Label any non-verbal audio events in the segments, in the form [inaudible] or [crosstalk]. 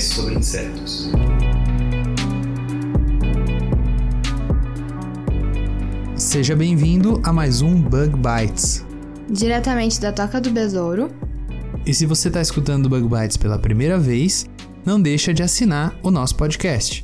podcast sobre insetos. Seja bem-vindo a mais um Bug Bites. Diretamente da Toca do Besouro. E se você está escutando Bug Bites pela primeira vez, não deixa de assinar o nosso podcast.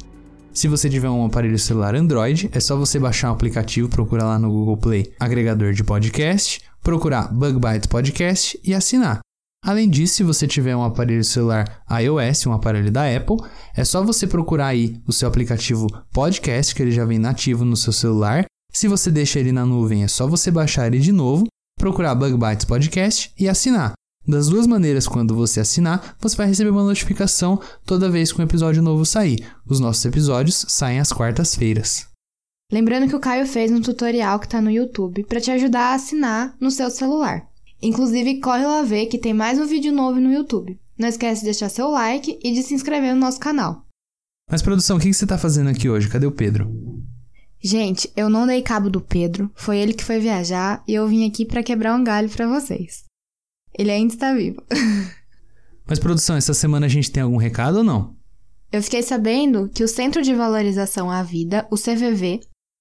Se você tiver um aparelho celular Android, é só você baixar o aplicativo, procurar lá no Google Play agregador de podcast, procurar Bug Bites Podcast e assinar. Além disso, se você tiver um aparelho celular iOS, um aparelho da Apple, é só você procurar aí o seu aplicativo Podcast, que ele já vem nativo no seu celular. Se você deixa ele na nuvem, é só você baixar ele de novo, procurar Bug Bites Podcast e assinar. Das duas maneiras, quando você assinar, você vai receber uma notificação toda vez que um episódio novo sair. Os nossos episódios saem às quartas-feiras. Lembrando que o Caio fez um tutorial que tá no YouTube para te ajudar a assinar no seu celular. Inclusive, corre lá ver que tem mais um vídeo novo no YouTube. Não esquece de deixar seu like e de se inscrever no nosso canal. Mas, produção, o que que você tá fazendo aqui hoje? Cadê o Pedro? Gente, eu não dei cabo do Pedro, foi ele que foi viajar e eu vim aqui para quebrar um galho para vocês. Ele ainda está vivo. [laughs] Mas, produção, essa semana a gente tem algum recado ou não? Eu fiquei sabendo que o Centro de Valorização à Vida, o CVV,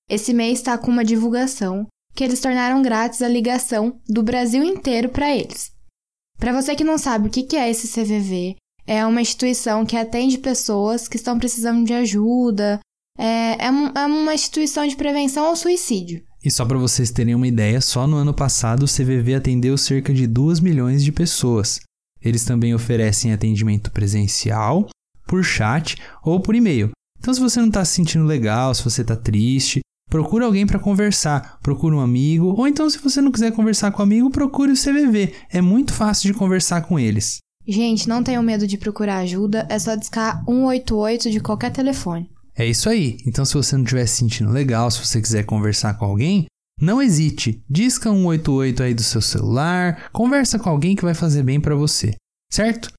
esse mês está com uma divulgação que eles tornaram grátis a ligação do Brasil inteiro para eles. Para você que não sabe o que é esse CVV, é uma instituição que atende pessoas que estão precisando de ajuda, é, é um- é uma instituição de prevenção ao suicídio. E só para vocês terem uma ideia, só no ano passado o CVV atendeu cerca de 2 milhões de pessoas. Eles também oferecem atendimento presencial, por chat ou por e-mail. Então, se você não está se sentindo legal, se você está triste, procura alguém para conversar, procura um amigo, ou então, se você não quiser conversar com um amigo, procure o CVV. É muito fácil de conversar com eles. Gente, não tenham medo de procurar ajuda, é só discar 188 de qualquer telefone. É isso aí. Então, se você não estiver se sentindo legal, se você quiser conversar com alguém, não hesite. Disca 188 aí do seu celular, conversa com alguém que vai fazer bem pra você, certo?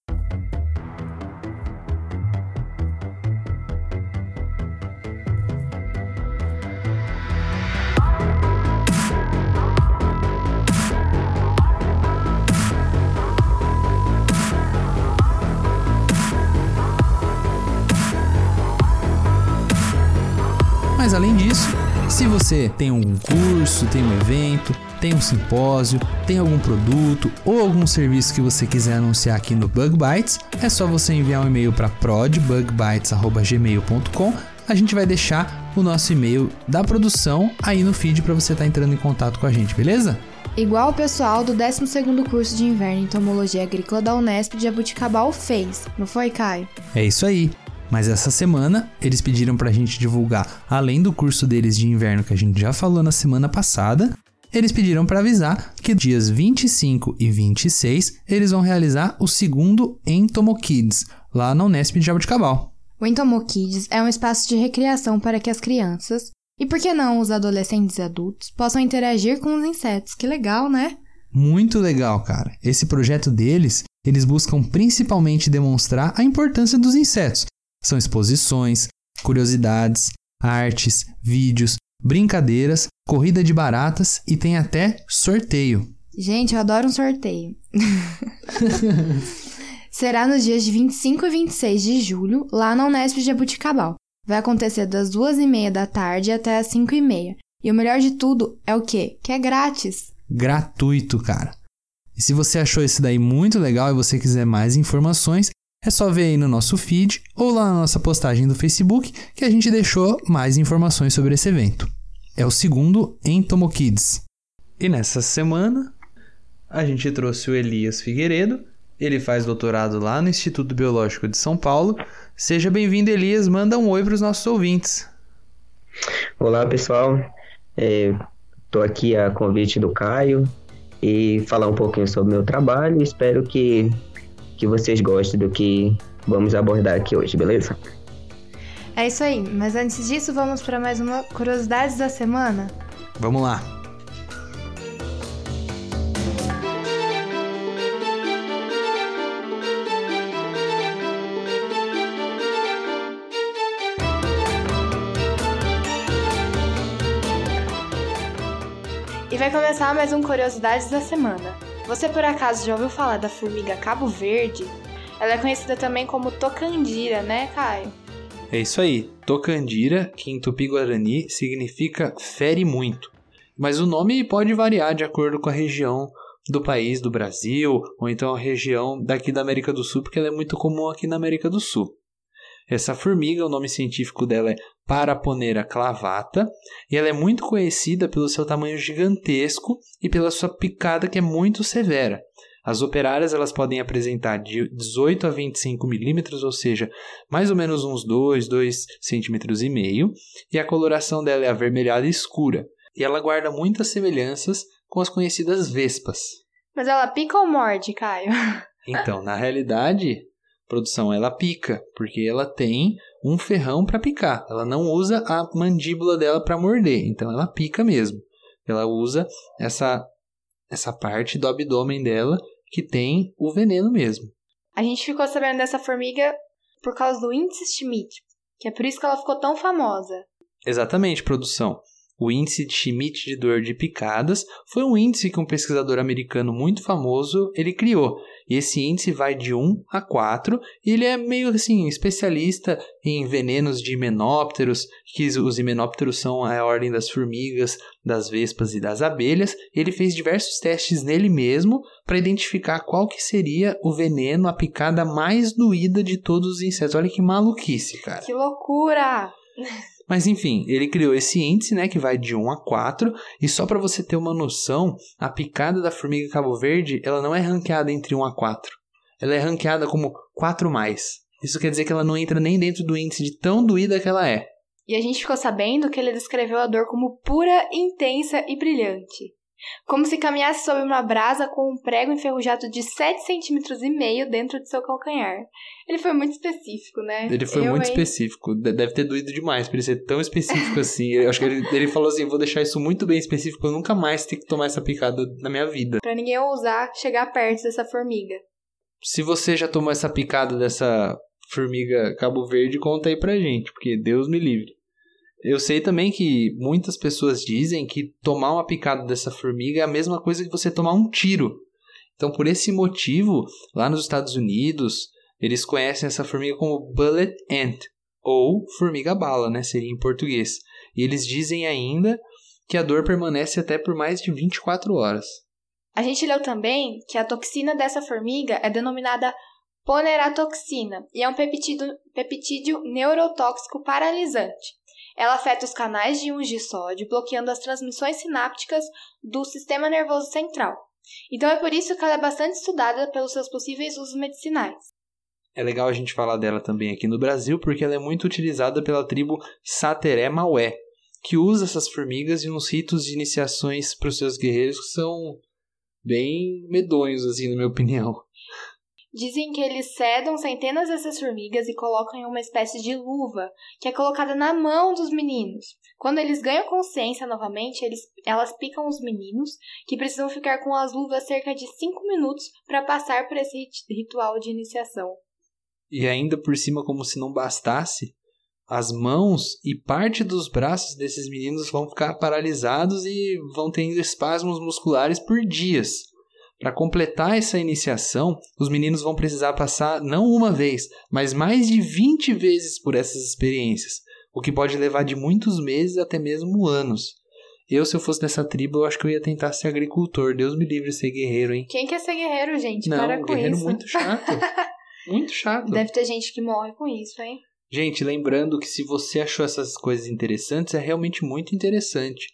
Você tem algum curso, tem um evento, tem um simpósio, tem algum produto ou algum serviço que você quiser anunciar aqui no Bug Bites, é só você enviar um e-mail para prodbugbites@gmail.com. A gente vai deixar o nosso e-mail da produção aí no feed para você estar entrando em contato com a gente, beleza? Igual o pessoal do 12º curso de inverno em entomologia agrícola da Unesp de Jabuticabal fez, não foi, Caio? É isso aí. Mas essa semana eles pediram pra gente divulgar, além do curso deles de inverno que a gente já falou na semana passada, eles pediram pra avisar que dias 25 e 26 eles vão realizar o segundo Entomo Kids, lá na Unesp de Jabuticabal. O Entomo Kids é um espaço de recreação para que as crianças, e por que não os adolescentes e adultos, possam interagir com os insetos. Que legal, né? Muito legal, cara. Esse projeto deles, eles buscam principalmente demonstrar a importância dos insetos. São exposições, curiosidades, artes, vídeos, brincadeiras, corrida de baratas e tem até sorteio. Gente, eu adoro um sorteio. [laughs] Será nos dias de 25 e 26 de julho, lá na Unesp de Jabuticabal. Vai acontecer das duas e meia da tarde até as 5 e meia. E o melhor de tudo é o quê? Que é grátis. Gratuito, cara. E se você achou esse daí muito legal e você quiser mais informações, é só ver aí no nosso feed ou lá na nossa postagem do Facebook que a gente deixou mais informações sobre esse evento. É o segundo Entomo Kids. E nessa semana, a gente trouxe o Elias Figueiredo. Ele faz doutorado lá no Instituto Biológico de São Paulo. Seja bem-vindo, Elias. Manda um oi para os nossos ouvintes. Olá, pessoal. Estou aqui a convite do Caio e falar um pouquinho sobre o meu trabalho. Espero que que vocês gostem do que vamos abordar aqui hoje, beleza? É isso aí, mas antes disso, vamos para mais uma Curiosidades da Semana? Vamos lá. E vai começar mais um Curiosidades da Semana. Você por acaso já ouviu falar da formiga Cabo Verde? Ela é conhecida também como tocandira, né, Caio? É isso aí. Tocandira, que em tupi-guarani significa fere muito. Mas o nome pode variar de acordo com a região do país, do Brasil, ou então a região daqui da América do Sul, porque ela é muito comum aqui na América do Sul. Essa formiga, o nome científico dela é Paraponera clavata, e ela é muito conhecida pelo seu tamanho gigantesco e pela sua picada que é muito severa. As operárias elas podem apresentar de 18 a 25 milímetros, ou seja, mais ou menos uns 2, 2 centímetros e meio, e a coloração dela é avermelhada escura. E ela guarda muitas semelhanças com as conhecidas vespas. Mas ela pica ou morde, Caio? Então, na realidade, produção ela pica, porque ela tem um ferrão para picar. Ela não usa a mandíbula dela para morder, então ela pica mesmo. Ela usa essa essa parte do abdômen dela que tem o veneno mesmo. A gente ficou sabendo dessa formiga por causa do índice Schmidt, que é por isso que ela ficou tão famosa. Exatamente, produção. O índice de Schmidt de dor de picadas foi um índice que um pesquisador americano muito famoso ele criou. E esse índice vai de 1 a 4, e ele é meio assim especialista em venenos de himenópteros, que os himenópteros são a ordem das formigas, das vespas e das abelhas. Ele fez diversos testes nele mesmo para identificar qual que seria o veneno, a picada mais doída de todos os insetos. Olha que maluquice, cara. Que loucura! Mas enfim, ele criou esse índice, né, que vai de 1 a 4, e só para você ter uma noção, a picada da formiga Cabo Verde, ela não é ranqueada entre 1 a 4. Ela é ranqueada como 4 mais. Isso quer dizer que ela não entra nem dentro do índice de tão doída que ela é. E a gente ficou sabendo que ele descreveu a dor como pura, intensa e brilhante. Como se caminhasse sobre uma brasa com um prego enferrujado de 7 centímetros e meio dentro de seu calcanhar. Ele foi muito específico, né? Ele foi Eu, muito hein? específico. De- Deve ter doído demais pra ele ser tão específico assim. Eu acho que ele, ele falou assim: vou deixar isso muito bem específico, eu nunca mais tenho que tomar essa picada na minha vida. Pra ninguém ousar chegar perto dessa formiga. Se você já tomou essa picada dessa formiga Cabo Verde, conta aí pra gente, porque Deus me livre. Eu sei também que muitas pessoas dizem que tomar uma picada dessa formiga é a mesma coisa que você tomar um tiro. Então, por esse motivo, lá nos Estados Unidos, eles conhecem essa formiga como bullet ant, ou formiga bala, né? Seria em português. E eles dizem ainda que a dor permanece até por mais de 24 horas. A gente leu também que a toxina dessa formiga é denominada poneratoxina e é um peptídeo, peptídeo neurotóxico paralisante. Ela afeta os canais de íons de sódio, bloqueando as transmissões sinápticas do sistema nervoso central. Então é por isso que ela é bastante estudada pelos seus possíveis usos medicinais. É legal a gente falar dela também aqui no Brasil, porque ela é muito utilizada pela tribo Sateré Maué, que usa essas formigas em uns ritos de iniciações para os seus guerreiros que são bem medonhos, assim, na minha opinião. Dizem que eles sedam centenas dessas formigas e colocam em uma espécie de luva, que é colocada na mão dos meninos. Quando eles ganham consciência novamente, eles, elas picam os meninos, que precisam ficar com as luvas cerca de 5 minutos para passar por esse rit- ritual de iniciação. E ainda por cima, como se não bastasse, as mãos e parte dos braços desses meninos vão ficar paralisados e vão tendo espasmos musculares por dias. Para completar essa iniciação, os meninos vão precisar passar não uma vez, mas mais de 20 vezes por essas experiências, o que pode levar de muitos meses até mesmo anos. Eu, se eu fosse dessa tribo, eu acho que eu ia tentar ser agricultor. Deus me livre de ser guerreiro, hein? Quem quer ser guerreiro, gente? Não, Para com guerreiro isso. muito chato. [laughs] muito chato. Deve ter gente que morre com isso, hein? Gente, lembrando que se você achou essas coisas interessantes, é realmente muito interessante.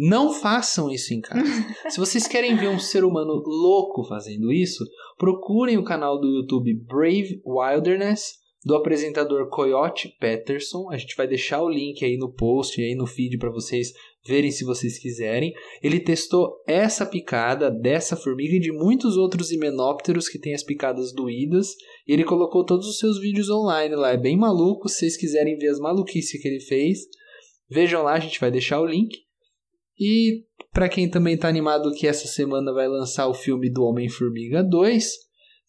Não façam isso em casa. [laughs] se vocês querem ver um ser humano louco fazendo isso, procurem o canal do YouTube Brave Wilderness do apresentador Coyote Peterson. A gente vai deixar o link aí no post e aí no feed para vocês verem se vocês quiserem. Ele testou essa picada dessa formiga e de muitos outros himenópteros que têm as picadas doídas. E ele colocou todos os seus vídeos online lá. É bem maluco. Se vocês quiserem ver as maluquices que ele fez, vejam lá, a gente vai deixar o link. E para quem também está animado que essa semana vai lançar o filme do Homem-Formiga 2,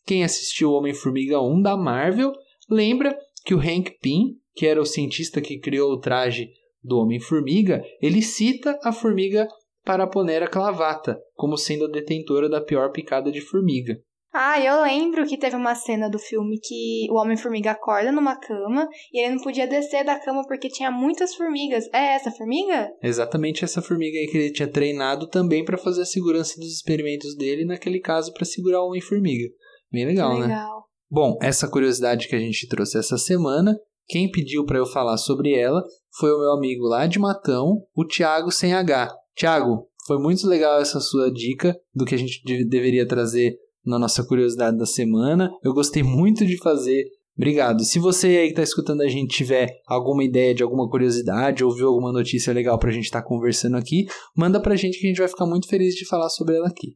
quem assistiu Homem-Formiga 1 da Marvel, lembra que o Hank Pym, que era o cientista que criou o traje do Homem-Formiga, ele cita a formiga Paraponera clavata como sendo a detentora da pior picada de formiga. Ah, eu lembro que teve uma cena do filme que o Homem-Formiga acorda numa cama e ele não podia descer da cama porque tinha muitas formigas. É essa formiga? Exatamente essa formiga aí que ele tinha treinado também para fazer a segurança dos experimentos dele, naquele caso para segurar o Homem-Formiga. Bem legal, que né? legal. Bom, essa curiosidade que a gente trouxe essa semana, quem pediu para eu falar sobre ela foi o meu amigo lá de Matão, o Thiago sem H. Thiago, foi muito legal essa sua dica do que a gente deveria trazer na nossa curiosidade da semana. Eu gostei muito de fazer. Obrigado. Se você aí que está escutando a gente tiver alguma ideia de alguma curiosidade ou viu alguma notícia legal para a gente estar tá conversando aqui, manda para a gente que a gente vai ficar muito feliz de falar sobre ela aqui.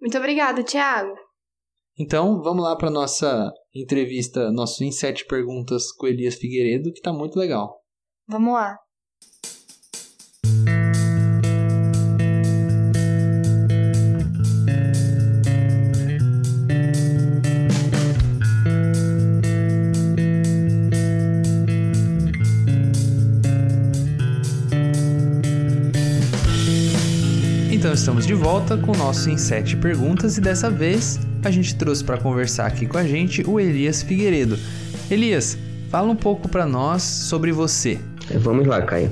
Muito obrigado, Thiago. Então, vamos lá para nossa entrevista, nosso em sete perguntas com Elias Figueiredo, que está muito legal. Vamos lá. Então estamos de volta com o nosso em sete perguntas e dessa vez a gente trouxe para conversar aqui com a gente o Elias Figueiredo. Elias, fala um pouco para nós sobre você. É, vamos lá, Caio.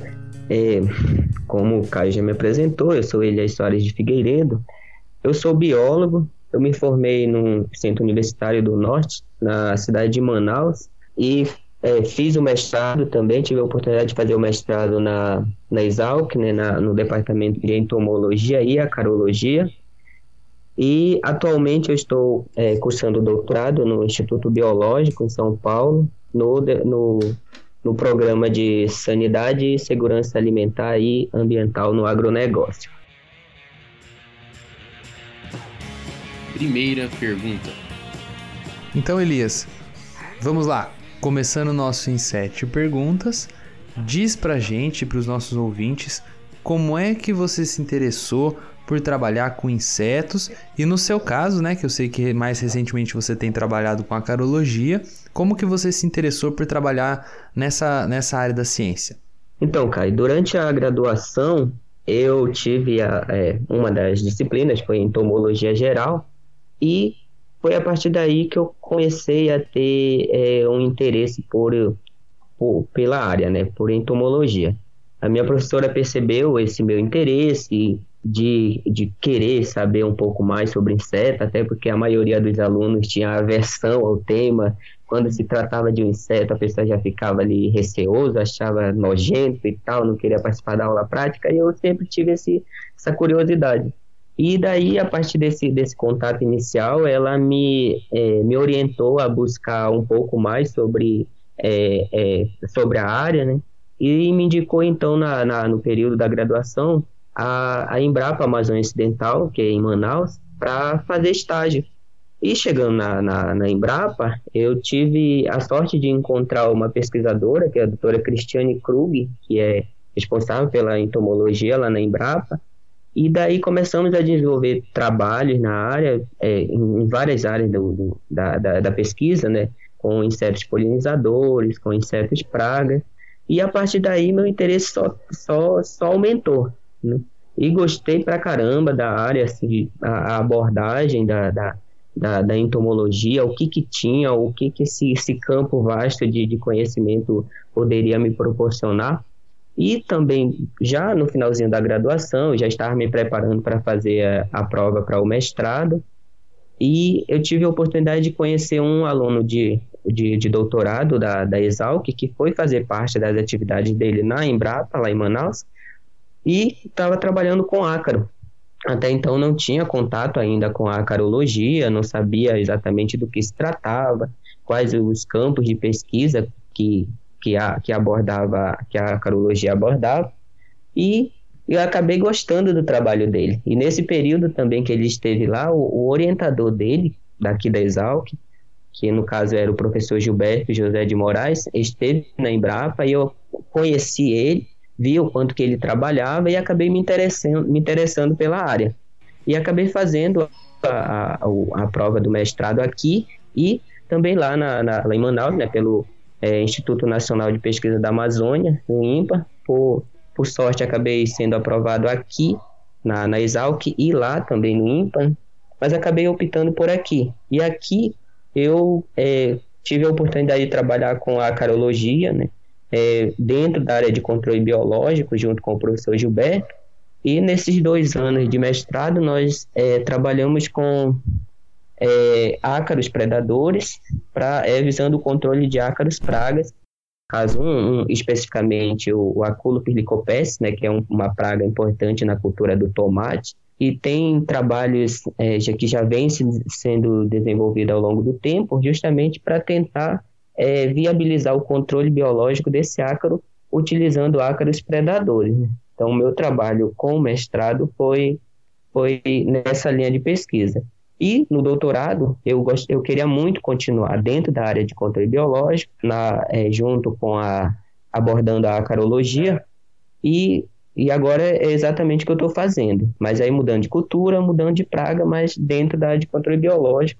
É, como o Caio já me apresentou, eu sou Elias Soares de Figueiredo. Eu sou biólogo, eu me formei no Centro Universitário do Norte, na cidade de Manaus, e é, fiz o mestrado também, tive a oportunidade de fazer o mestrado na, na Exalc, né, na, no departamento de entomologia e acarologia. E atualmente eu estou é, cursando doutorado no Instituto Biológico em São Paulo, no, no, no programa de Sanidade, Segurança Alimentar e Ambiental no Agronegócio. Primeira pergunta. Então, Elias, vamos lá. Começando o nosso em sete perguntas, diz pra gente, para os nossos ouvintes, como é que você se interessou por trabalhar com insetos e no seu caso, né, que eu sei que mais recentemente você tem trabalhado com a carologia, como que você se interessou por trabalhar nessa, nessa área da ciência? Então, Kai, durante a graduação eu tive a, é, uma das disciplinas foi entomologia geral e foi a partir daí que eu comecei a ter é, um interesse por, por, pela área, né, por entomologia. A minha professora percebeu esse meu interesse de, de querer saber um pouco mais sobre inseto, até porque a maioria dos alunos tinha aversão ao tema. Quando se tratava de um inseto, a pessoa já ficava ali receoso, achava nojento e tal, não queria participar da aula prática, e eu sempre tive esse, essa curiosidade. E daí, a partir desse, desse contato inicial, ela me, é, me orientou a buscar um pouco mais sobre, é, é, sobre a área, né? E me indicou, então, na, na, no período da graduação, a, a Embrapa Amazônia Ocidental, que é em Manaus, para fazer estágio. E chegando na, na, na, Embrapa, eu tive a sorte de encontrar uma pesquisadora, que é a doutora Cristiane Krug, que é responsável pela entomologia lá na Embrapa, e daí começamos a desenvolver trabalhos na área, é, em várias áreas do, do, da, da, da, pesquisa, né? Com insetos polinizadores, com insetos pragas. E a partir daí meu interesse só, só, só aumentou. Né? E gostei pra caramba da área, assim, a, a abordagem da, da, da, da, entomologia, o que que tinha, o que que esse, esse campo vasto de, de conhecimento poderia me proporcionar. E também, já no finalzinho da graduação, já estava me preparando para fazer a, a prova para o mestrado. E eu tive a oportunidade de conhecer um aluno de, de, de doutorado da, da Exalc, que foi fazer parte das atividades dele na Embrapa, lá em Manaus, e estava trabalhando com ácaro. Até então não tinha contato ainda com a acarologia, não sabia exatamente do que se tratava, quais os campos de pesquisa que que, a, que abordava, que a carologia abordava, e eu acabei gostando do trabalho dele. E nesse período também que ele esteve lá, o, o orientador dele, daqui da Exalc, que no caso era o professor Gilberto José de Moraes, esteve na Embrapa e eu conheci ele, vi o quanto que ele trabalhava e acabei me interessando, me interessando pela área. E acabei fazendo a, a, a prova do mestrado aqui e também lá, na, na lá em Manaus, né, pelo é, Instituto Nacional de Pesquisa da Amazônia, o INPA. Por, por sorte, acabei sendo aprovado aqui na, na Exalc e lá também no INPA, mas acabei optando por aqui. E aqui eu é, tive a oportunidade de trabalhar com a carologia, né, é, dentro da área de controle biológico, junto com o professor Gilberto. E nesses dois anos de mestrado, nós é, trabalhamos com é, ácaros predadores, pra, é, visando o controle de ácaros pragas. Caso um, um especificamente o, o Aculopes né, que é um, uma praga importante na cultura do tomate, e tem trabalhos é, já, que já vem se, sendo desenvolvido ao longo do tempo, justamente para tentar é, viabilizar o controle biológico desse ácaro utilizando ácaros predadores. Né? Então, o meu trabalho com o mestrado foi, foi nessa linha de pesquisa. E no doutorado, eu, gost, eu queria muito continuar dentro da área de controle biológico, na, é, junto com a abordando a acarologia, e, e agora é exatamente o que eu estou fazendo. Mas aí mudando de cultura, mudando de praga, mas dentro da área de controle biológico.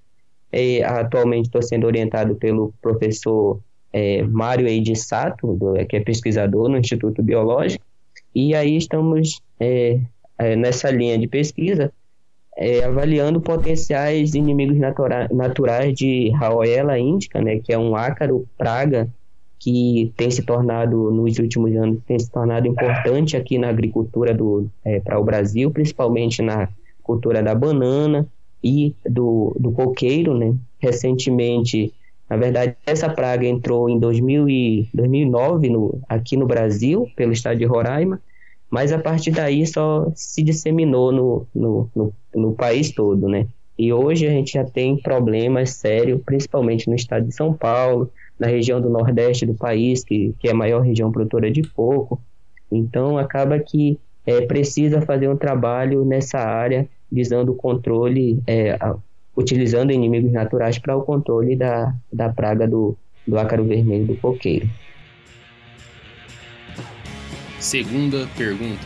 É, atualmente estou sendo orientado pelo professor é, Mário Eide Sato, do, que é pesquisador no Instituto Biológico, e aí estamos é, é nessa linha de pesquisa é, avaliando potenciais inimigos natura naturais de Raoela índica, né, que é um ácaro praga que tem se tornado nos últimos anos tem se tornado importante aqui na agricultura do é, para o Brasil, principalmente na cultura da banana e do, do coqueiro, né? Recentemente, na verdade, essa praga entrou em 2000 e, 2009 no, aqui no Brasil pelo estado de Roraima mas a partir daí só se disseminou no, no, no, no país todo, né? E hoje a gente já tem problemas sérios, principalmente no estado de São Paulo, na região do nordeste do país, que, que é a maior região produtora de coco. Então, acaba que é, precisa fazer um trabalho nessa área, visando o controle, é, a, utilizando inimigos naturais para o controle da, da praga do, do ácaro vermelho do coqueiro. Segunda pergunta.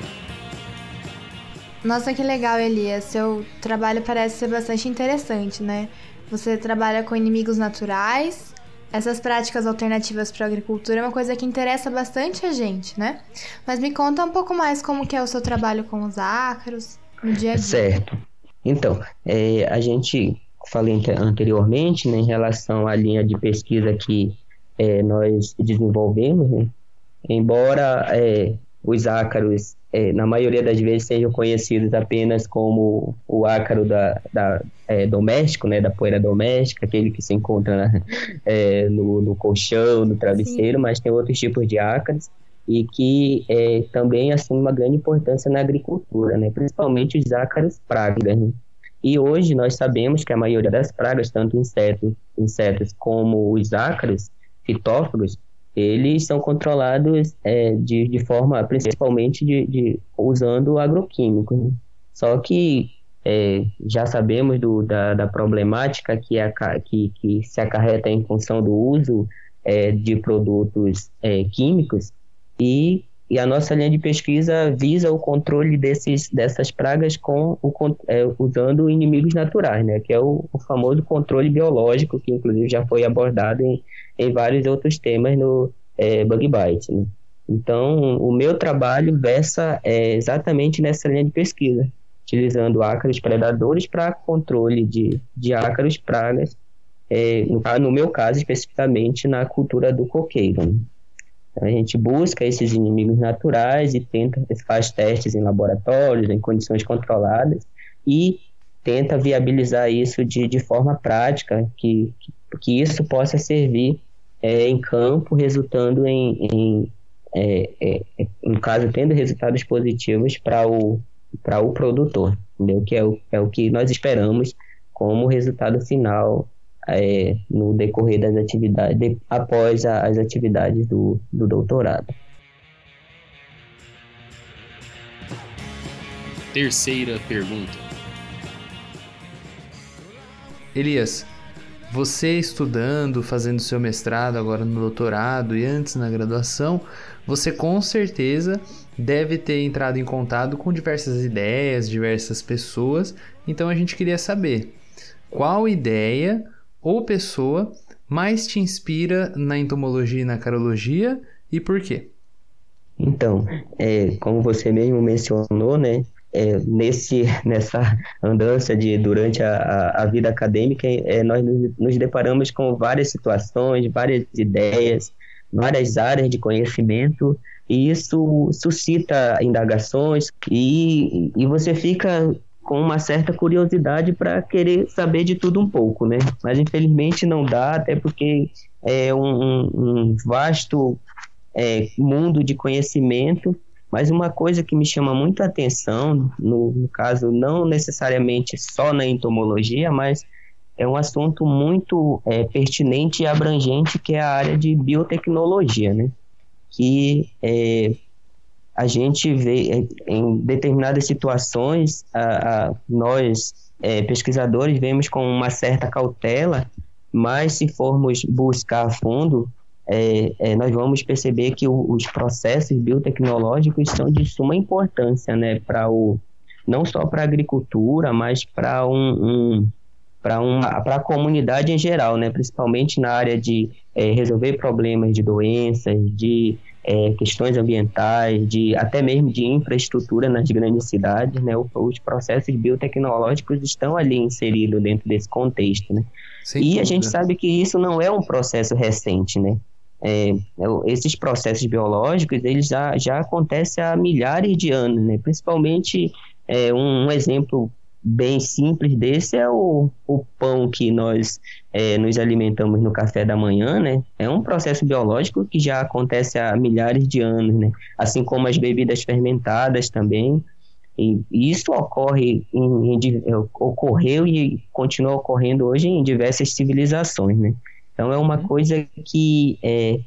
Nossa, que legal, Elias. Seu trabalho parece ser bastante interessante, né? Você trabalha com inimigos naturais. Essas práticas alternativas para a agricultura é uma coisa que interessa bastante a gente, né? Mas me conta um pouco mais como que é o seu trabalho com os ácaros no dia a dia. Certo. Então, é, a gente falei anteriormente né, em relação à linha de pesquisa que é, nós desenvolvemos, né? embora é, os ácaros, é, na maioria das vezes, sejam conhecidos apenas como o ácaro da, da é, doméstico, né, da poeira doméstica, aquele que se encontra na, [laughs] é, no, no, colchão, no travesseiro, Sim. mas tem outros tipos de ácaros e que é, também assumem uma grande importância na agricultura, né, principalmente os ácaros pragas. Né? E hoje nós sabemos que a maioria das pragas, tanto insetos, insetos como os ácaros, fitóforos, eles são controlados é, de, de forma, principalmente de, de usando agroquímicos. Né? Só que é, já sabemos do, da, da problemática que, é, que, que se acarreta em função do uso é, de produtos é, químicos e, e a nossa linha de pesquisa visa o controle desses, dessas pragas com o, é, usando inimigos naturais, né, que é o, o famoso controle biológico, que inclusive já foi abordado em, em vários outros temas no é, Bug Bite. Né? Então, o meu trabalho versa é, exatamente nessa linha de pesquisa, utilizando ácaros predadores para controle de, de ácaros pragas, é, no, meu caso especificamente na cultura do coqueiro. Né? A gente busca esses inimigos naturais e tenta faz testes em laboratórios, em condições controladas e tenta viabilizar isso de, de forma prática, que, que, isso possa servir é, em campo, resultando em, em é, é, é, no caso, tendo resultados positivos para o, o produtor, entendeu? que é o, é o que nós esperamos como resultado final é, no decorrer das atividades, de, após a, as atividades do, do doutorado. Terceira pergunta. Elias, você estudando, fazendo seu mestrado, agora no doutorado e antes na graduação, você com certeza deve ter entrado em contato com diversas ideias, diversas pessoas. Então a gente queria saber qual ideia ou pessoa mais te inspira na entomologia e na carologia e por quê? Então, é, como você mesmo mencionou, né, é, nesse, [laughs] nessa andança de durante a, a, vida acadêmica, é, nós nos, nos, deparamos com várias situações, várias ideias, várias áreas de conhecimento, e isso suscita indagações, e, e você fica com uma certa curiosidade para querer saber de tudo um pouco, né? Mas infelizmente não dá, até porque é um, um vasto é, mundo de conhecimento. Mas uma coisa que me chama muito a atenção, no, no caso, não necessariamente só na entomologia, mas é um assunto muito é, pertinente e abrangente, que é a área de biotecnologia, né? Que é, a gente vê é, em determinadas situações, a, a, nós é, pesquisadores vemos com uma certa cautela, mas se formos buscar a fundo, é, é, nós vamos perceber que o, os processos biotecnológicos são de suma importância, né, para o não só para a agricultura, mas para um, um para uma para a comunidade em geral, né, principalmente na área de é, resolver problemas de doenças, de é, questões ambientais, de até mesmo de infraestrutura nas grandes cidades, né? os processos biotecnológicos estão ali inseridos dentro desse contexto, né? Sem e dúvida. a gente sabe que isso não é um processo recente, né? É, é esses processos biológicos eles já, já acontecem há milhares de anos, né? Principalmente é, um, um exemplo bem simples desse é o, o pão que nós é, nos alimentamos no café da manhã, né? É um processo biológico que já acontece há milhares de anos, né? Assim como as bebidas fermentadas também. E isso ocorre em, em, ocorreu e continua ocorrendo hoje em diversas civilizações, né? Então é uma uhum. coisa que é,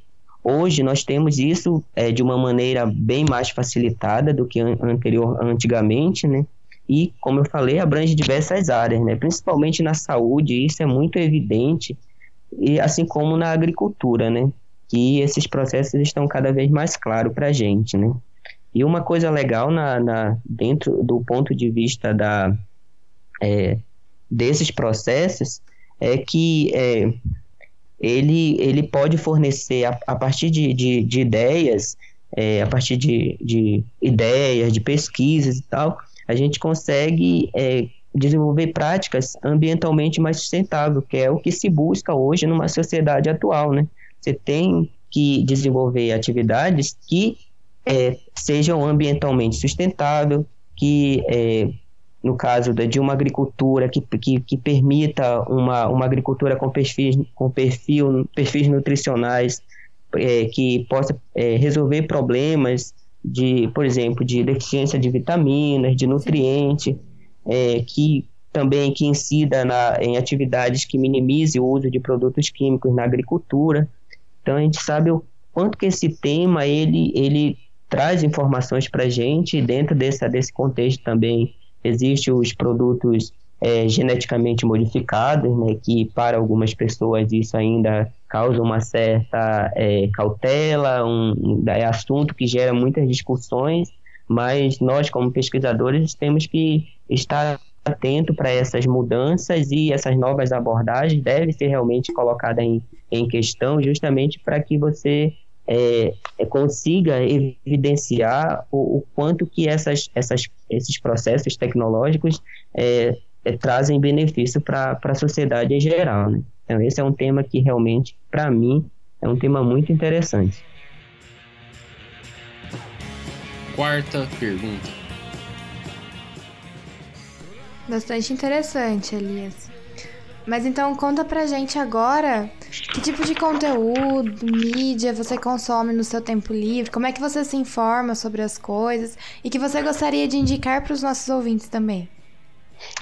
hoje nós temos isso é, de uma maneira bem mais facilitada do que anterior, antigamente, né? E, como eu falei, abrange diversas áreas, né? principalmente na saúde, isso é muito evidente, e assim como na agricultura, né? que esses processos estão cada vez mais claros para a gente. Né? E uma coisa legal na, na, dentro do ponto de vista da, é, desses processos é que é, ele, ele pode fornecer, a, a partir de, de, de ideias, é, a partir de, de ideias, de pesquisas e tal, a gente consegue é, desenvolver práticas ambientalmente mais sustentáveis, que é o que se busca hoje numa sociedade atual, né? Você tem que desenvolver atividades que é, sejam ambientalmente sustentáveis, que, é, no caso de uma agricultura que, que, que permita uma, uma agricultura com perfis, com perfil, perfis nutricionais, é, que possa é, resolver problemas de, por exemplo, de deficiência de vitaminas, de nutrientes, é, que também que incida na, em atividades que minimize o uso de produtos químicos na agricultura. Então a gente sabe o quanto que esse tema ele, ele traz informações para a gente dentro desse, desse contexto também existem os produtos é, geneticamente modificados, né, que para algumas pessoas isso ainda causa uma certa é, cautela, um, é assunto que gera muitas discussões, mas nós como pesquisadores temos que estar atento para essas mudanças e essas novas abordagens devem ser realmente colocadas em, em questão justamente para que você é, é, consiga evidenciar o, o, quanto que essas, essas, esses processos tecnológicos é, é, trazem benefício para a sociedade em geral. Né? Então, esse é um tema que realmente, para mim, é um tema muito interessante. Quarta pergunta. Bastante interessante, Elias. Mas então conta pra gente agora que tipo de conteúdo, mídia você consome no seu tempo livre, como é que você se informa sobre as coisas e que você gostaria de indicar para os nossos ouvintes também.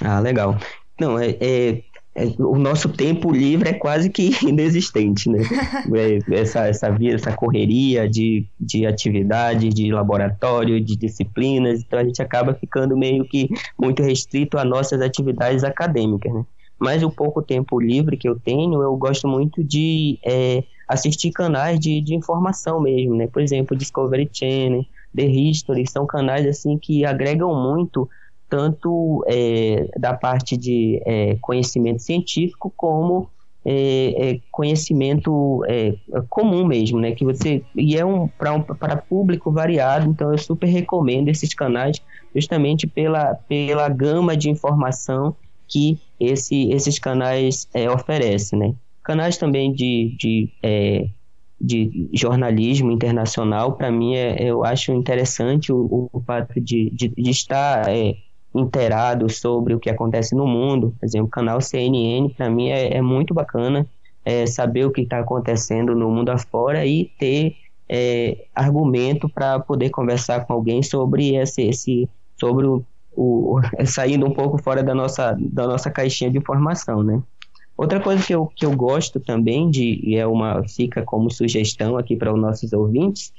Ah, legal. Não, é, é é, o nosso tempo livre é quase que [laughs] inexistente, né? [laughs] É, essa, essa vida, essa correria de, de atividade, de laboratório, de disciplinas, então a gente acaba ficando meio que muito restrito a nossas atividades acadêmicas, né? Mas o pouco tempo livre que eu tenho, eu gosto muito de é, assistir canais de, de informação mesmo, né? Por exemplo, Discovery Channel, The History, são canais assim que agregam muito tanto é, da parte de é, conhecimento científico como é, é conhecimento é, comum mesmo, né? Que você e é um para um, para público variado, então eu super recomendo esses canais justamente pela pela gama de informação que esse, esses canais é, oferecem, né? Canais também de, de de jornalismo internacional, para mim, é, eu acho interessante o, o fato de, de, de estar é, inteirado sobre o que acontece no mundo. Por exemplo, o canal CNN, para mim, é, é, muito bacana é, saber o que está acontecendo no mundo afora e ter é, argumento para poder conversar com alguém sobre esse, esse sobre o, o, [laughs] saindo um pouco fora da nossa, da nossa caixinha de informação, né? Outra coisa que eu, que eu gosto também de, e é uma fica como sugestão aqui para os nossos ouvintes,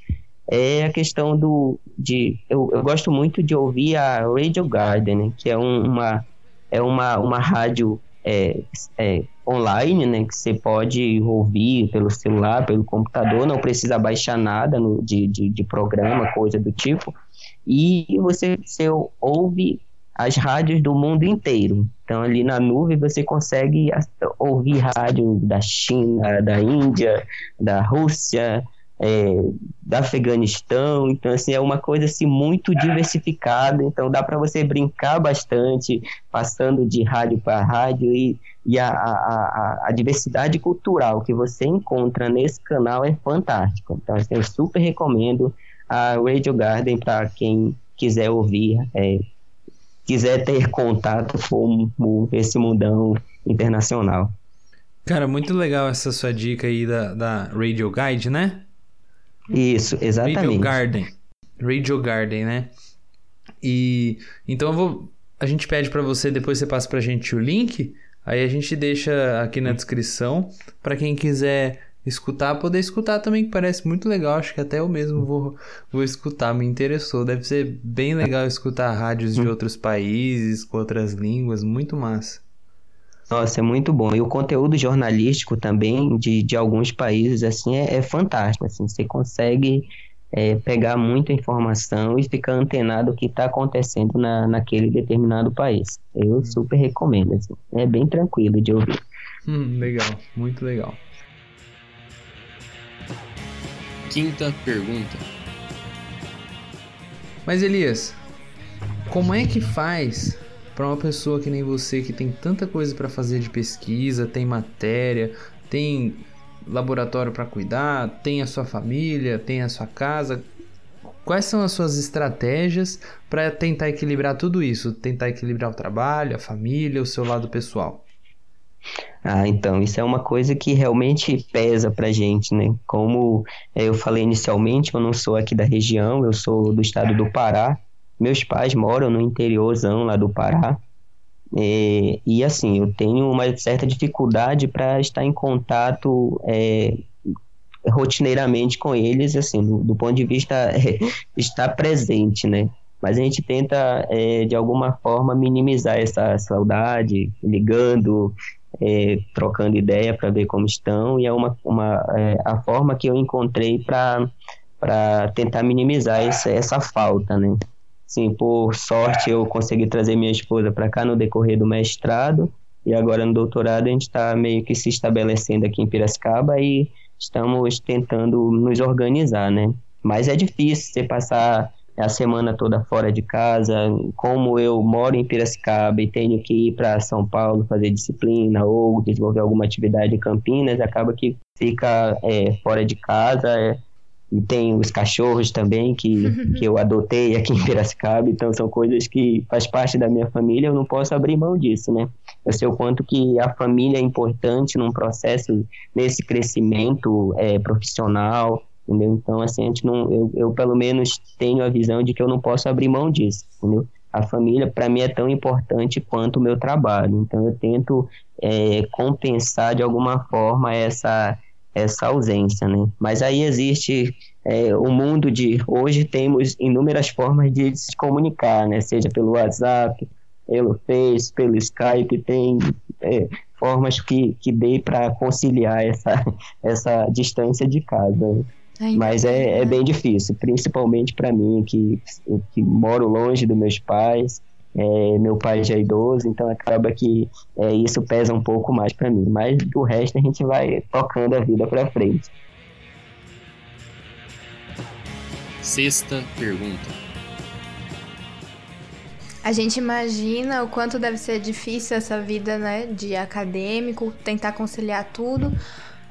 é a questão do de eu, eu gosto muito de ouvir a Radio Garden, né, que é um, uma é uma, uma rádio é, é, online, né, que você pode ouvir pelo celular, pelo computador, não precisa baixar nada no, de, de, de programa, coisa do tipo, e você, você ouve as rádios do mundo inteiro. Então, ali na nuvem você consegue ouvir rádio da China, da Índia, da Rússia, é, Afeganistão, então assim é uma coisa assim muito diversificada, então dá para você brincar bastante passando de rádio para rádio e, e a, a, a, a, diversidade cultural que você encontra nesse canal é fantástico. Então assim, eu super recomendo a Radio Garden para quem quiser ouvir, é, quiser ter contato com esse mundão internacional. Cara, muito legal essa sua dica aí da, da Radio Guide, né? Isso, exatamente. Radio Garden. Radio Garden, né? E então eu vou. A gente pede para você, depois você passa pra gente o link. Aí a gente deixa aqui na descrição para quem quiser escutar, poder escutar também, que parece muito legal. Acho que até eu mesmo vou, vou escutar, me interessou. Deve ser bem legal escutar rádios de outros países, com outras línguas, muito massa. Nossa, é muito bom. E o conteúdo jornalístico também de, de alguns países, assim, é, é fantástico. Assim, você consegue é, pegar muita informação e ficar antenado o que está acontecendo na, naquele determinado país. Eu hum. super recomendo. Assim. É bem tranquilo de ouvir. Hum, legal, muito legal. Quinta pergunta. Mas Elias, como é que faz para uma pessoa que nem você que tem tanta coisa para fazer de pesquisa, tem matéria, tem laboratório para cuidar, tem a sua família, tem a sua casa. Quais são as suas estratégias para tentar equilibrar tudo isso? Tentar equilibrar o trabalho, a família, o seu lado pessoal? Ah, então, isso é uma coisa que realmente pesa pra gente, né? Como eh, eu falei inicialmente, eu não sou aqui da região, eu sou do estado do Pará, meus pais moram no interiorzão lá do Pará. É, e assim, eu tenho uma certa dificuldade para estar em contato é, rotineiramente com eles, assim, do, do ponto de vista é, [laughs] estar presente, né? Mas a gente tenta, é, de alguma forma, minimizar essa saudade, ligando, é, trocando ideia para ver como estão, e é uma, uma é, a forma que eu encontrei para tentar minimizar essa, essa falta, né? Sim, por sorte eu consegui trazer minha esposa para cá no decorrer do mestrado e agora no doutorado a gente está meio que se estabelecendo aqui em Piracicaba e estamos tentando nos organizar, né? Mas é difícil você passar a semana toda fora de casa, como eu moro em Piracicaba e tenho que ir para São Paulo fazer disciplina ou desenvolver alguma atividade em Campinas, acaba que fica é, fora de casa, é, e tem os cachorros também que, [laughs] que eu adotei aqui em Piracicaba, então são coisas que faz parte da minha família, eu não posso abrir mão disso, né? Eu sei o quanto que a família é importante num processo, nesse crescimento é, profissional, entendeu? Então, assim, a gente não, eu, eu pelo menos tenho a visão de que eu não posso abrir mão disso, entendeu? a família para mim é tão importante quanto o meu trabalho. Então eu tento é, compensar de alguma forma essa essa ausência, né? Mas aí existe é, o mundo de hoje temos inúmeras formas de se comunicar, né? Seja pelo WhatsApp, pelo Face, pelo Skype, tem é, formas que, que dê para conciliar essa, [laughs] essa distância de casa. Mas é, é bem difícil, principalmente para mim, que, que moro longe dos meus pais. É, meu pai já é idoso, então acaba que é, isso pesa um pouco mais para mim. Mas do resto a gente vai tocando a vida para frente. Sexta pergunta. A gente imagina o quanto deve ser difícil essa vida, né, de acadêmico, tentar conciliar tudo.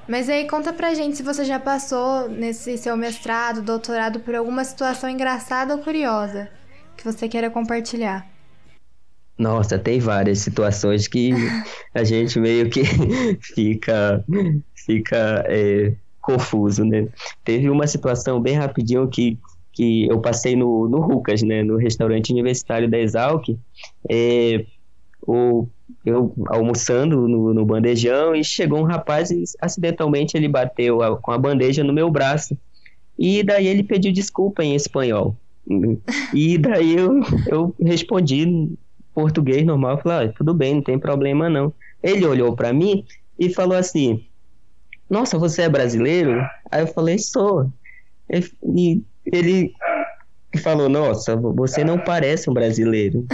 Mas aí conta pra gente se você já passou nesse seu mestrado, doutorado por alguma situação engraçada ou curiosa que você queira compartilhar. Nossa, tem várias situações que [laughs] a gente meio que [laughs] fica fica é, confuso, né? Teve uma situação bem rapidinho que que eu passei no, no Rucas, né, no restaurante universitário da Exalc, é, o, eu almoçando no, no, bandejão e chegou um rapaz e acidentalmente ele bateu a, com a bandeja no meu braço. E daí ele pediu desculpa em espanhol. E daí eu, eu respondi português normal, falei, ah, tudo bem, não tem problema não. Ele olhou para mim e falou assim, nossa, você é brasileiro? Aí eu falei, sou. E ele falou: Nossa, você não parece um brasileiro.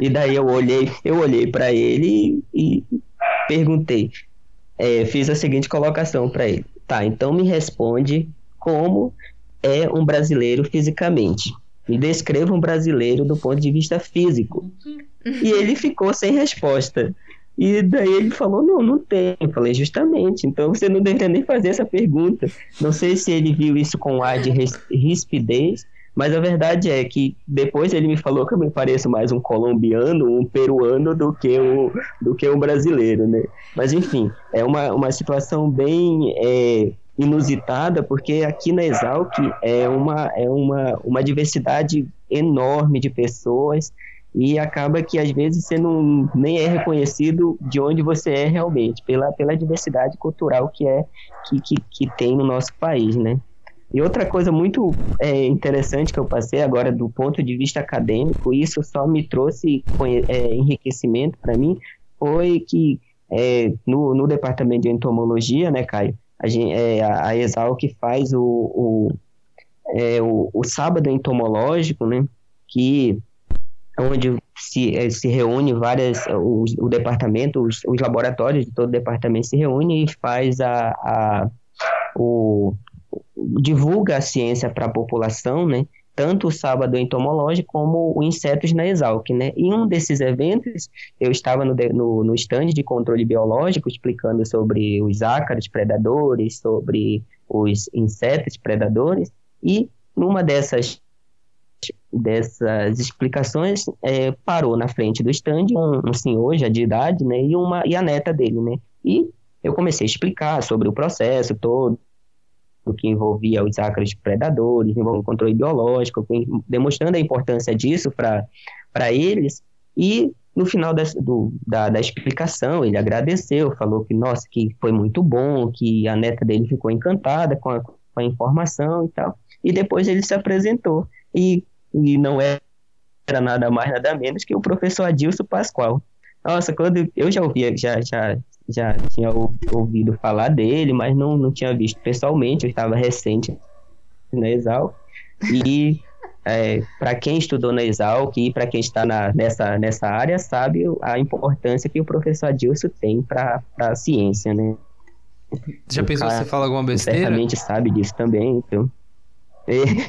E daí eu olhei, eu olhei para ele e, e perguntei, é, fiz a seguinte colocação para ele: Tá, então me responde como é um brasileiro fisicamente. Me descreva um brasileiro do ponto de vista físico. E ele ficou sem resposta. E daí ele falou: Não, não tem. Eu falei: Justamente, então você não deveria nem fazer essa pergunta. Não sei se ele viu isso com ar de rispidez, mas a verdade é que depois ele me falou que eu me pareço mais um colombiano, um peruano do que um, do que um brasileiro, né? Mas enfim, é uma, uma situação bem é, inusitada, porque aqui na Exalc é uma, é uma, uma diversidade enorme de pessoas e acaba que às vezes você não nem é reconhecido de onde você é realmente pela, pela diversidade cultural que é que, que, que tem no nosso país, né? E outra coisa muito é, interessante que eu passei agora do ponto de vista acadêmico, isso só me trouxe é, enriquecimento para mim, foi que é, no, no departamento de entomologia, né, Caio, a, gente, é, a, a Exal que faz o, o, é, o, o sábado entomológico, né, que onde se, eh, se reúne várias, o, o departamento, os, os, laboratórios de todo o departamento se reúne e faz a, a o, divulga a ciência para a população, né? Tanto o sábado entomológico como o Insetos na Exalc, né? Em um desses eventos, eu estava no, no, no de controle biológico explicando sobre os ácaros predadores, sobre os insetos predadores, e numa dessas dessas explicações, é, parou na frente do stand um, um, senhor já de idade, né, e, uma, e a neta dele, né, e eu comecei a explicar sobre o processo todo, o que envolvia os ácaros predadores, o controle biológico, demonstrando a importância disso para eles, e no final da, do, da, da, explicação, ele agradeceu, falou que, nossa, que foi muito bom, que a neta dele ficou encantada com a, com a informação e tal, e depois ele se apresentou, e e não era nada mais, nada menos que o professor Adilson Pascoal. Nossa, quando eu já ouvia, já, já, já tinha ouvido falar dele, mas não, não tinha visto pessoalmente, eu estava recente na Exal. E [laughs] é, para quem estudou na Exalc e para quem está na, nessa, nessa área, sabe a importância que o professor Adilson tem para a ciência, né? Já o pensou se você fala alguma besteira? Certamente sabe disso também, então...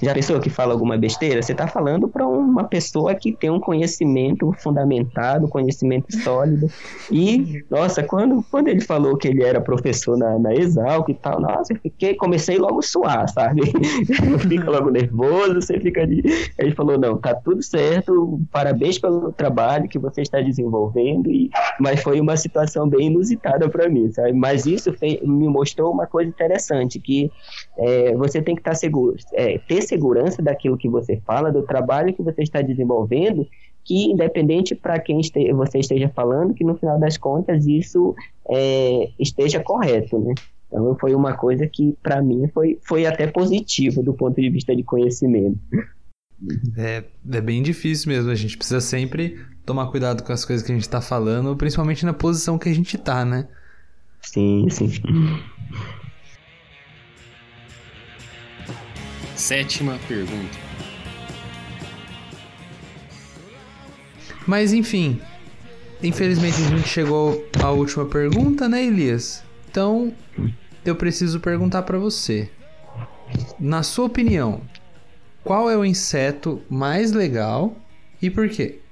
Já pensou que fala alguma besteira? Você está falando para uma pessoa que tem um conhecimento fundamentado, conhecimento sólido. E, nossa, quando, quando ele falou que ele era professor na, na Exalc e tal, nossa, eu fiquei, comecei logo a suar, sabe? [laughs] fica logo nervoso, você fica ali. Ele falou: não, tá tudo certo, parabéns pelo trabalho que você está desenvolvendo. E, mas foi uma situação bem inusitada para mim, sabe? Mas isso fez, me mostrou uma coisa interessante, que é, você tem que estar tá seguro. É, ter segurança daquilo que você fala, do trabalho que você está desenvolvendo que, independente para quem este, você esteja falando, que no final das contas isso é, esteja correto, né? Então foi uma coisa que para mim foi, foi até positivo do ponto de vista de conhecimento. É, é bem difícil mesmo, a gente precisa sempre tomar cuidado com as coisas que a gente está falando, principalmente na posição que a gente tá, né? Sim, sim. Sétima pergunta. Mas enfim, infelizmente a gente chegou à última pergunta, né, Elias? Então, eu preciso perguntar para você. Na sua opinião, qual é o inseto mais legal e por quê?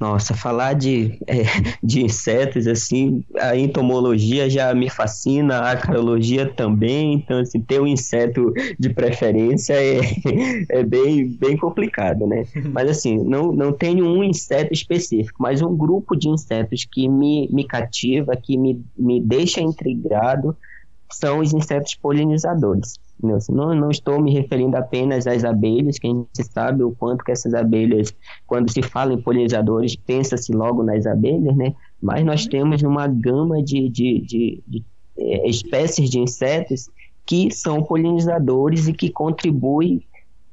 Nossa, falar de, é, [laughs] de insetos, assim, a entomologia já me fascina, a carologia também, então, assim, ter um inseto de preferência é, [laughs] é bem, bem complicado, né? Mas, assim, não, não tenho um inseto específico, mas um grupo de insetos que me, me cativa, que me, me deixa intrigado, são os insetos polinizadores. Não, não estou me referindo apenas às abelhas, que a gente sabe o quanto que essas abelhas, quando se fala em polinizadores, pensa-se logo nas abelhas, né? Mas nós temos uma gama de, de, de, de é, espécies de insetos que são polinizadores e que contribuem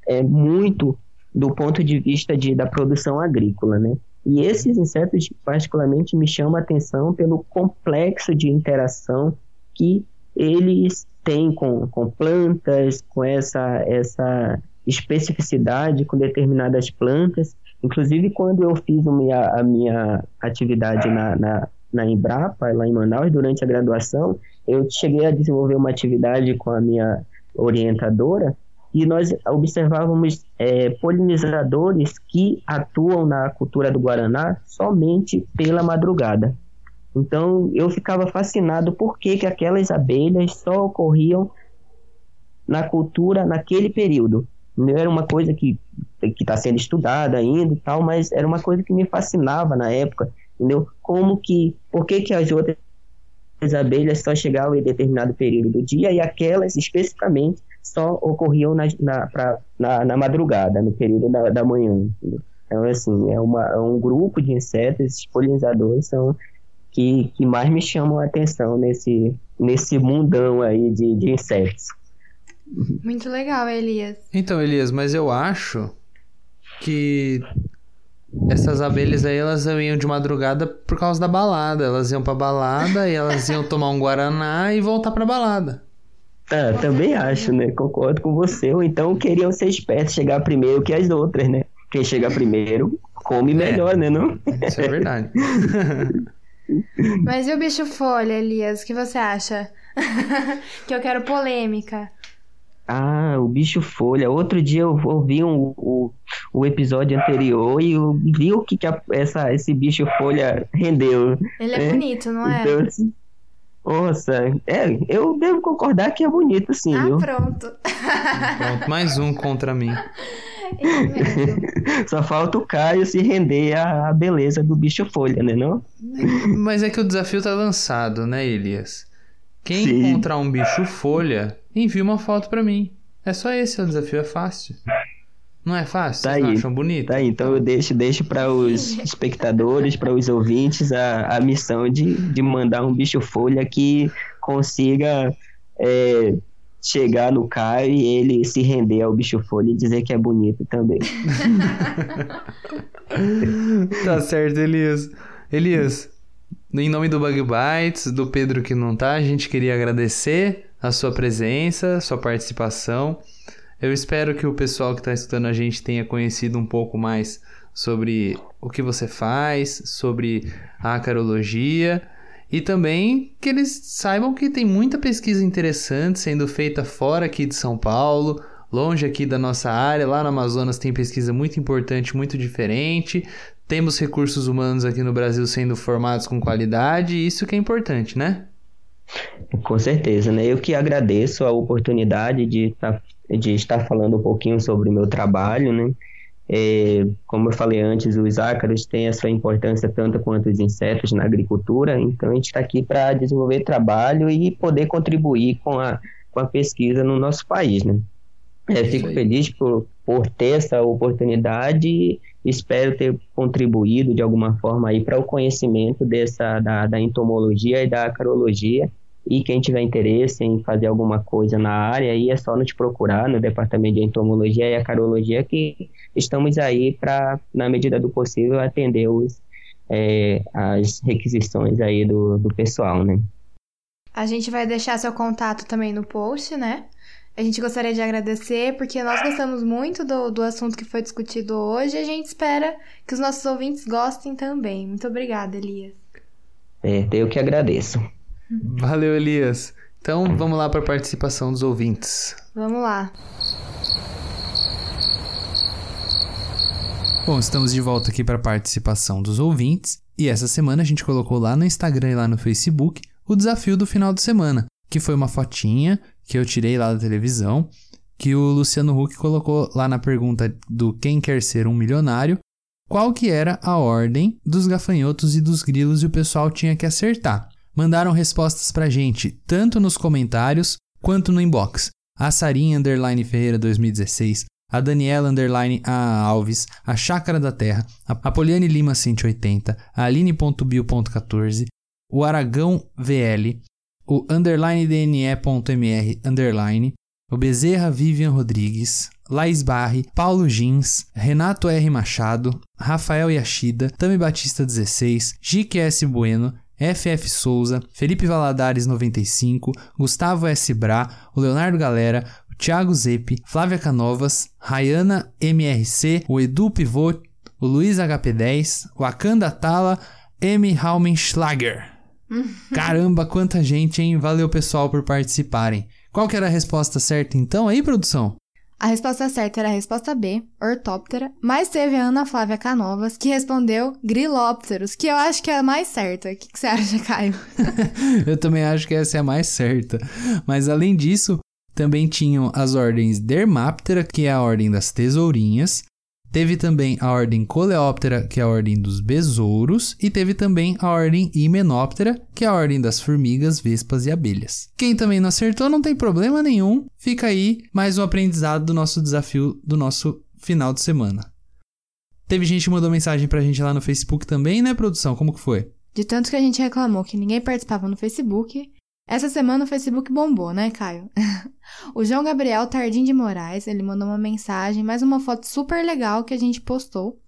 é, muito do ponto de vista de, da produção agrícola, né? E esses insetos particularmente me chamam a atenção pelo complexo de interação que eles têm com, com plantas, com essa, essa especificidade com determinadas plantas. Inclusive, quando eu fiz a minha, a minha atividade na, na, na Embrapa, lá em Manaus, durante a graduação, eu cheguei a desenvolver uma atividade com a minha orientadora e nós observávamos é, polinizadores que atuam na cultura do Guaraná somente pela madrugada. Então eu ficava fascinado por que, que aquelas abelhas só ocorriam na cultura naquele período. Não era uma coisa que está sendo estudada ainda e tal, mas era uma coisa que me fascinava na época, entendeu? Como que, por que, que as outras abelhas só chegavam em determinado período do dia e aquelas especificamente só ocorriam na, na, pra, na, na madrugada, no período da, da manhã. Entendeu? Então, assim, é, uma, é um grupo de insetos, esses polinizadores são que, que mais me chamam a atenção nesse, nesse mundão aí de, de insetos. Muito legal, Elias. Então, Elias, mas eu acho que essas abelhas aí, elas iam de madrugada por causa da balada. Elas iam pra balada e elas iam tomar um guaraná e voltar pra balada. Ah, também acho, né? Concordo com você. Ou então queriam ser espertos, chegar primeiro que as outras, né? Quem chega primeiro come melhor, é. né? Não? Isso é verdade. [laughs] Mas e o bicho folha, Elias? O que você acha? [laughs] que eu quero polêmica. Ah, o bicho folha. Outro dia eu ouvi um, o, o episódio anterior e eu vi o que, que a, essa, esse bicho folha rendeu. Ele é, é bonito, não é? Então, assim, nossa, é, eu devo concordar que é bonito, sim. Ah, viu? pronto. pronto. Mais um contra mim. [laughs] [laughs] Só falta o Caio se render à beleza do bicho folha, né não? Mas é que o desafio tá lançado, né, Elias? Quem Sim. encontrar um bicho folha, envia uma foto para mim. É só esse o desafio, é fácil. Não é fácil? Tá Vocês aí, acham bonito? Tá aí, então eu deixo, deixo para os espectadores, para os ouvintes, a, a missão de, de mandar um bicho folha que consiga é, chegar no Caio e ele se render ao bicho folha e dizer que é bonito também. [laughs] tá certo, Elias. Elias, em nome do Bug Bites, do Pedro que não tá, a gente queria agradecer a sua presença, sua participação. Eu espero que o pessoal que está escutando a gente tenha conhecido um pouco mais sobre o que você faz, sobre a acarologia e também que eles saibam que tem muita pesquisa interessante sendo feita fora aqui de São Paulo, longe aqui da nossa área. Lá no Amazonas tem pesquisa muito importante, muito diferente. Temos recursos humanos aqui no Brasil sendo formados com qualidade, e isso que é importante, né? Com certeza, né? Eu que agradeço a oportunidade de, tá, de estar falando um pouquinho sobre o meu trabalho, né? É, como eu falei antes, os ácaros têm a sua importância tanto quanto os insetos na agricultura, então a gente está aqui para desenvolver trabalho e poder contribuir com a, com a pesquisa no nosso país, né? É, fico feliz por, por ter essa oportunidade e espero ter contribuído de alguma forma aí para o conhecimento dessa da, da entomologia e da carologia. E quem tiver interesse em fazer alguma coisa na área, aí é só nos procurar no departamento de entomologia e a carologia, que estamos aí para, na medida do possível, atender os, é, as requisições aí do, do pessoal, né? A gente vai deixar seu contato também no post, né? A gente gostaria de agradecer porque nós gostamos muito do, do assunto que foi discutido hoje e a gente espera que os nossos ouvintes gostem também. Muito obrigada, Elias. É, eu que agradeço. Valeu, Elias. Então vamos lá para a participação dos ouvintes. Vamos lá. Bom, estamos de volta aqui para a participação dos ouvintes e essa semana a gente colocou lá no Instagram e lá no Facebook o desafio do final de semana, que foi uma fotinha que eu tirei lá da televisão, que o Luciano Huck colocou lá na pergunta do quem quer ser um milionário, qual que era a ordem dos gafanhotos e dos grilos e o pessoal tinha que acertar. Mandaram respostas pra gente, tanto nos comentários quanto no inbox. A Sarinha Underline Ferreira 2016, a Daniela Underline A Alves, a Chácara da Terra, a Poliane Lima 180, a Aline.bio.14, o Aragão VL, o underline DNE.mr underline, o Bezerra Vivian Rodrigues, Lais Barre, Paulo Gins, Renato R. Machado, Rafael Yashida, Tami Batista 16, GQS Bueno, FF Souza, Felipe Valadares 95, Gustavo S. Bra, o Leonardo Galera, o Thiago Zepe, Flávia Canovas, Rayana MRC, o Edu Pivot, o Luiz HP10, o Akanda Tala, M. Raumenschlager. [laughs] Caramba, quanta gente, hein? Valeu, pessoal, por participarem. Qual que era a resposta certa, então, aí, produção? A resposta certa era a resposta B, ortóptera, mas teve a Ana Flávia Canovas, que respondeu grilópteros, que eu acho que é a mais certa. O que, que você acha, Caio? [laughs] eu também acho que essa é a mais certa. Mas além disso, também tinham as ordens Dermaptera, que é a ordem das tesourinhas, Teve também a ordem Coleóptera, que é a ordem dos besouros, e teve também a ordem Hymenoptera, que é a ordem das formigas, vespas e abelhas. Quem também não acertou não tem problema nenhum, fica aí mais um aprendizado do nosso desafio do nosso final de semana. Teve gente que mandou mensagem pra gente lá no Facebook também, né, produção? Como que foi? De tanto que a gente reclamou que ninguém participava no Facebook, essa semana o Facebook bombou, né, Caio? [laughs] o João Gabriel Tardim de Moraes, ele mandou uma mensagem, mais uma foto super legal que a gente postou.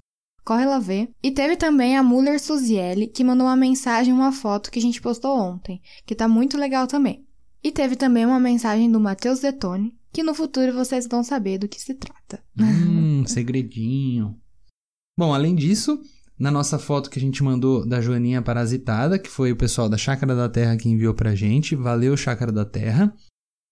Corre lá ver. E teve também a Muller Suzielli, que mandou uma mensagem, uma foto que a gente postou ontem, que tá muito legal também. E teve também uma mensagem do Matheus Detone, que no futuro vocês vão saber do que se trata. Hum, segredinho. Bom, além disso, na nossa foto que a gente mandou da Joaninha parasitada, que foi o pessoal da Chácara da Terra que enviou pra gente. Valeu, Chácara da Terra.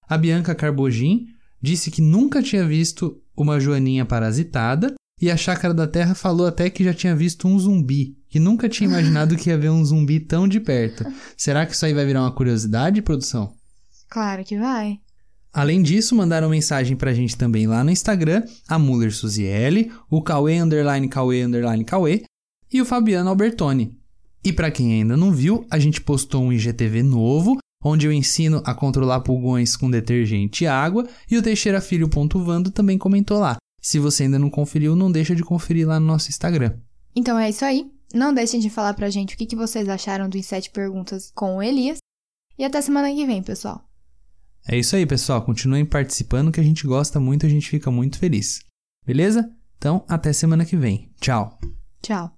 A Bianca Carbogin disse que nunca tinha visto uma Joaninha parasitada. E a Chácara da Terra falou até que já tinha visto um zumbi, que nunca tinha [laughs] imaginado que ia ver um zumbi tão de perto. Será que isso aí vai virar uma curiosidade, produção? Claro que vai. Além disso, mandaram mensagem pra gente também lá no Instagram, a Muller Suzielli, o Cauê underline Cauê underline Cauê e o Fabiano Albertoni. E para quem ainda não viu, a gente postou um IGTV novo, onde eu ensino a controlar pulgões com detergente e água, e o Teixeira Filho.vando também comentou lá. Se você ainda não conferiu, não deixa de conferir lá no nosso Instagram. Então é isso aí. Não deixem de falar pra gente o que vocês acharam dos sete perguntas com o Elias. E até semana que vem, pessoal. É isso aí, pessoal. Continuem participando que a gente gosta muito, a gente fica muito feliz. Beleza? Então, até semana que vem. Tchau. Tchau.